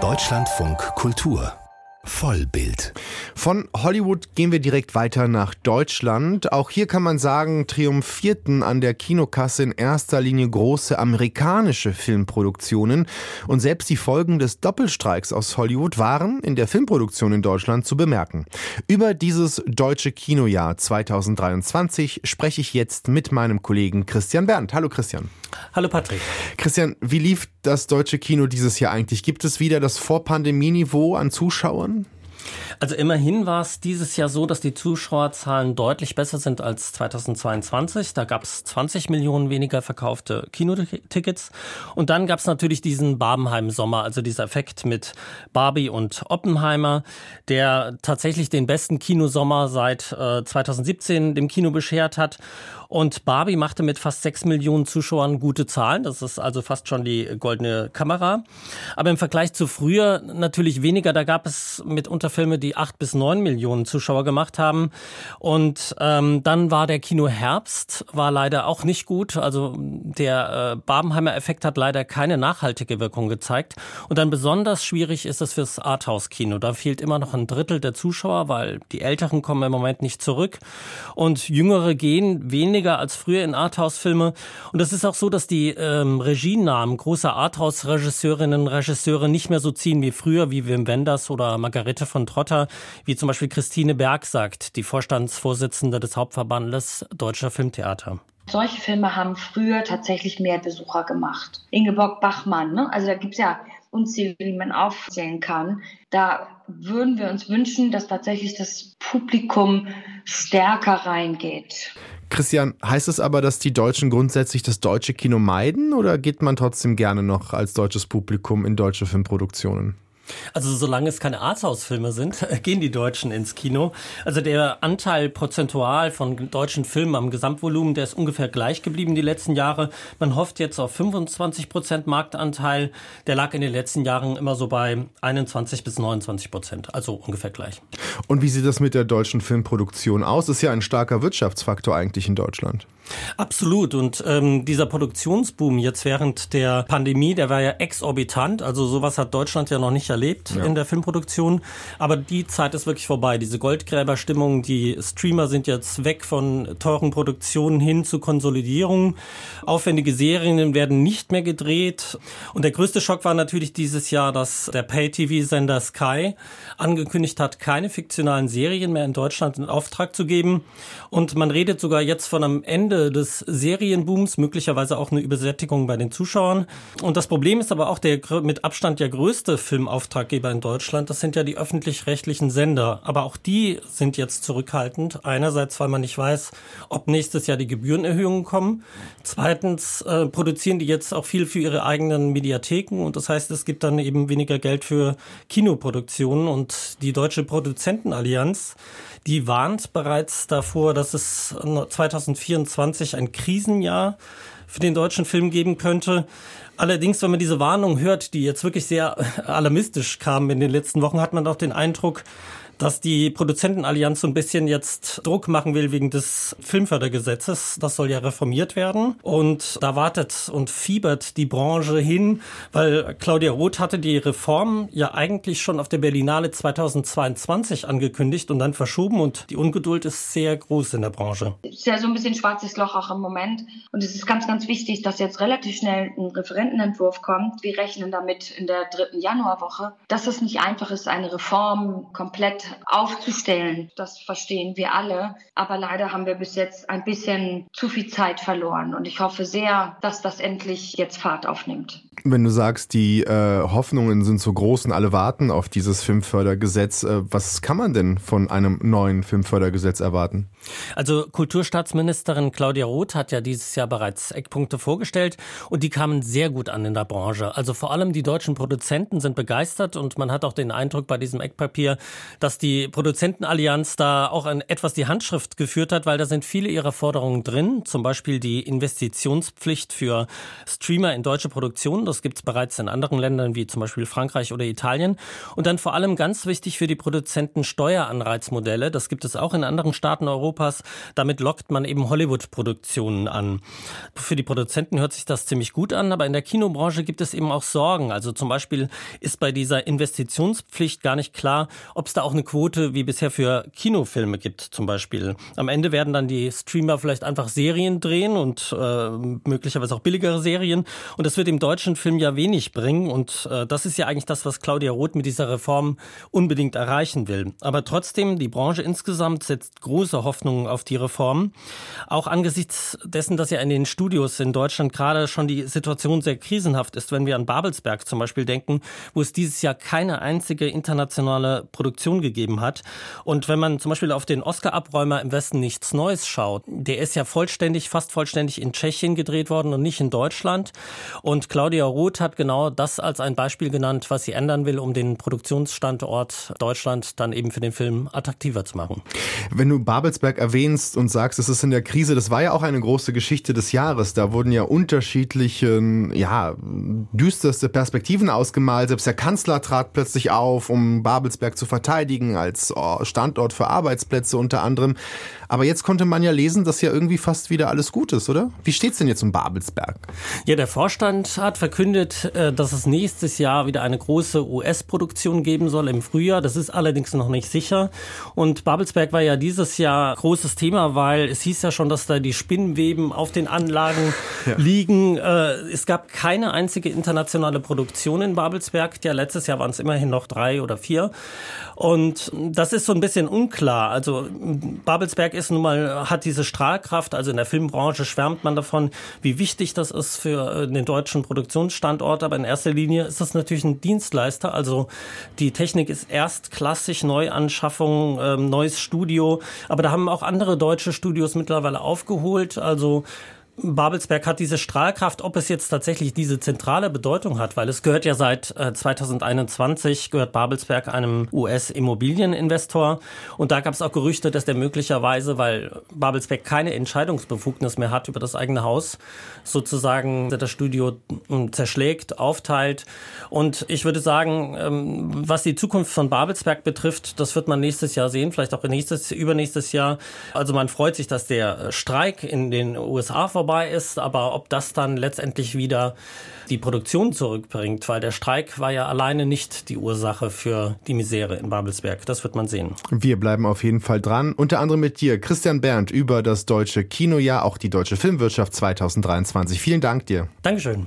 Deutschlandfunk Kultur Vollbild. Von Hollywood gehen wir direkt weiter nach Deutschland. Auch hier kann man sagen, triumphierten an der Kinokasse in erster Linie große amerikanische Filmproduktionen. Und selbst die Folgen des Doppelstreiks aus Hollywood waren in der Filmproduktion in Deutschland zu bemerken. Über dieses deutsche Kinojahr 2023 spreche ich jetzt mit meinem Kollegen Christian Berndt. Hallo Christian. Hallo Patrick. Christian, wie lief das deutsche Kino dieses Jahr eigentlich? Gibt es wieder das Vorpandemieniveau an Zuschauern? Also immerhin war es dieses Jahr so, dass die Zuschauerzahlen deutlich besser sind als 2022. Da gab es 20 Millionen weniger verkaufte Kinotickets. Und dann gab es natürlich diesen Barbenheim-Sommer, also dieser Effekt mit Barbie und Oppenheimer, der tatsächlich den besten Kinosommer seit äh, 2017 dem Kino beschert hat. Und Barbie machte mit fast sechs Millionen Zuschauern gute Zahlen. Das ist also fast schon die goldene Kamera. Aber im Vergleich zu früher natürlich weniger. Da gab es mitunter Filme, die acht bis neun Millionen Zuschauer gemacht haben. Und ähm, dann war der Kino Herbst, war leider auch nicht gut. Also der äh, Barbenheimer-Effekt hat leider keine nachhaltige Wirkung gezeigt. Und dann besonders schwierig ist es fürs Arthouse-Kino. Da fehlt immer noch ein Drittel der Zuschauer, weil die Älteren kommen im Moment nicht zurück. Und Jüngere gehen wenig weniger als früher in Arthouse-Filme. Und es ist auch so, dass die ähm, Regienamen großer Arthouse-Regisseurinnen und Regisseure nicht mehr so ziehen wie früher, wie Wim Wenders oder Margarete von Trotter, wie zum Beispiel Christine Berg sagt, die Vorstandsvorsitzende des Hauptverbandes Deutscher Filmtheater. Solche Filme haben früher tatsächlich mehr Besucher gemacht. Ingeborg Bachmann, ne? also da gibt es ja unzählige, die man aufzählen kann. Da würden wir uns wünschen, dass tatsächlich das Publikum stärker reingeht. Christian, heißt es aber, dass die Deutschen grundsätzlich das deutsche Kino meiden oder geht man trotzdem gerne noch als deutsches Publikum in deutsche Filmproduktionen? Also solange es keine Arthouse-Filme sind, gehen die Deutschen ins Kino. Also der Anteil prozentual von deutschen Filmen am Gesamtvolumen, der ist ungefähr gleich geblieben die letzten Jahre. Man hofft jetzt auf 25 Prozent Marktanteil. Der lag in den letzten Jahren immer so bei 21 bis 29 Prozent, also ungefähr gleich. Und wie sieht das mit der deutschen Filmproduktion aus? Ist ja ein starker Wirtschaftsfaktor eigentlich in Deutschland. Absolut. Und ähm, dieser Produktionsboom jetzt während der Pandemie, der war ja exorbitant. Also sowas hat Deutschland ja noch nicht erlebt ja. in der Filmproduktion. Aber die Zeit ist wirklich vorbei. Diese Goldgräberstimmung, die Streamer sind jetzt weg von teuren Produktionen hin zu Konsolidierung. Aufwendige Serien werden nicht mehr gedreht. Und der größte Schock war natürlich dieses Jahr, dass der Pay-TV-Sender Sky angekündigt hat, keine fiktionalen Serien mehr in Deutschland in Auftrag zu geben. Und man redet sogar jetzt von einem Ende des Serienbooms, möglicherweise auch eine Übersättigung bei den Zuschauern. Und das Problem ist aber auch der mit Abstand ja größte Filmauftraggeber in Deutschland. Das sind ja die öffentlich-rechtlichen Sender. Aber auch die sind jetzt zurückhaltend. Einerseits, weil man nicht weiß, ob nächstes Jahr die Gebührenerhöhungen kommen. Zweitens äh, produzieren die jetzt auch viel für ihre eigenen Mediatheken. Und das heißt, es gibt dann eben weniger Geld für Kinoproduktionen. Und die Deutsche Produzentenallianz, die warnt bereits davor, dass es 2024 ein Krisenjahr für den deutschen Film geben könnte. Allerdings, wenn man diese Warnung hört, die jetzt wirklich sehr alarmistisch kamen in den letzten Wochen, hat man doch den Eindruck, dass die Produzentenallianz so ein bisschen jetzt Druck machen will wegen des Filmfördergesetzes. Das soll ja reformiert werden. Und da wartet und fiebert die Branche hin, weil Claudia Roth hatte die Reform ja eigentlich schon auf der Berlinale 2022 angekündigt und dann verschoben und die Ungeduld ist sehr groß in der Branche. Ist ja so ein bisschen schwarzes Loch auch im Moment. Und es ist ganz, ganz wichtig, dass jetzt relativ schnell ein Referentenentwurf kommt. Wir rechnen damit in der dritten Januarwoche, dass es nicht einfach ist, eine Reform komplett aufzustellen. Das verstehen wir alle. Aber leider haben wir bis jetzt ein bisschen zu viel Zeit verloren. Und ich hoffe sehr, dass das endlich jetzt Fahrt aufnimmt. Wenn du sagst, die äh, Hoffnungen sind so groß und alle warten auf dieses Filmfördergesetz, äh, was kann man denn von einem neuen Filmfördergesetz erwarten? Also Kulturstaatsministerin Claudia Roth hat ja dieses Jahr bereits Eckpunkte vorgestellt und die kamen sehr gut an in der Branche. Also vor allem die deutschen Produzenten sind begeistert und man hat auch den Eindruck bei diesem Eckpapier, dass die Produzentenallianz da auch ein, etwas die Handschrift geführt hat, weil da sind viele ihrer Forderungen drin, zum Beispiel die Investitionspflicht für Streamer in deutsche Produktionen. Das gibt es bereits in anderen Ländern wie zum Beispiel Frankreich oder Italien. Und dann vor allem ganz wichtig für die Produzenten Steueranreizmodelle. Das gibt es auch in anderen Staaten Europas. Damit lockt man eben Hollywood-Produktionen an. Für die Produzenten hört sich das ziemlich gut an, aber in der Kinobranche gibt es eben auch Sorgen. Also zum Beispiel ist bei dieser Investitionspflicht gar nicht klar, ob es da auch eine Quote wie bisher für Kinofilme gibt, zum Beispiel. Am Ende werden dann die Streamer vielleicht einfach Serien drehen und äh, möglicherweise auch billigere Serien. Und das wird dem deutschen Film ja wenig bringen. Und äh, das ist ja eigentlich das, was Claudia Roth mit dieser Reform unbedingt erreichen will. Aber trotzdem, die Branche insgesamt setzt große Hoffnungen auf die Reform. Auch angesichts dessen, dass ja in den Studios in Deutschland gerade schon die Situation sehr krisenhaft ist, wenn wir an Babelsberg zum Beispiel denken, wo es dieses Jahr keine einzige internationale Produktion gegeben hat. Und wenn man zum Beispiel auf den Oscar-Abräumer im Westen nichts Neues schaut, der ist ja vollständig, fast vollständig in Tschechien gedreht worden und nicht in Deutschland. Und Claudia Roth hat genau das als ein Beispiel genannt, was sie ändern will, um den Produktionsstandort Deutschland dann eben für den Film attraktiver zu machen. Wenn du Babelsberg erwähnst und sagst, es ist in der Krise, das war ja auch eine große Geschichte des Jahres. Da wurden ja unterschiedliche, ja, düsterste Perspektiven ausgemalt. Selbst der Kanzler trat plötzlich auf, um Babelsberg zu verteidigen als oh, Standort für Arbeitsplätze unter anderem. Aber jetzt konnte man ja lesen, dass ja irgendwie fast wieder alles gut ist, oder? Wie steht's denn jetzt um Babelsberg? Ja, der Vorstand hat verkündet, äh, dass es nächstes Jahr wieder eine große US-Produktion geben soll im Frühjahr. Das ist allerdings noch nicht sicher. Und Babelsberg war ja dieses Jahr großes Thema, weil es hieß ja schon, dass da die Spinnweben auf den Anlagen ja. liegen. Äh, es gab keine einzige internationale Produktion in Babelsberg. Ja, letztes Jahr waren es immerhin noch drei oder vier. Und das ist so ein bisschen unklar. Also Babelsberg ist nun mal, hat diese Strahlkraft. Also in der Filmbranche schwärmt man davon, wie wichtig das ist für äh, den deutschen Produktionsstandort. Aber in erster Linie ist das natürlich ein Dienstleister. Also die Technik ist erstklassig, Neuanschaffung, ähm, neues Studio. Aber da haben auch andere deutsche Studios mittlerweile aufgeholt. Also Babelsberg hat diese Strahlkraft, ob es jetzt tatsächlich diese zentrale Bedeutung hat, weil es gehört ja seit 2021, äh, gehört Babelsberg einem US-Immobilieninvestor. Und da gab es auch Gerüchte, dass der möglicherweise, weil Babelsberg keine Entscheidungsbefugnis mehr hat über das eigene Haus, sozusagen das Studio hm, zerschlägt, aufteilt. Und ich würde sagen, ähm, was die Zukunft von Babelsberg betrifft, das wird man nächstes Jahr sehen, vielleicht auch nächstes, übernächstes Jahr. Also man freut sich, dass der Streik in den USA vorbei vorbei ist, aber ob das dann letztendlich wieder die Produktion zurückbringt, weil der Streik war ja alleine nicht die Ursache für die Misere in Babelsberg. Das wird man sehen. Wir bleiben auf jeden Fall dran. Unter anderem mit dir, Christian Berndt, über das deutsche Kinojahr, auch die deutsche Filmwirtschaft 2023. Vielen Dank dir. Dankeschön.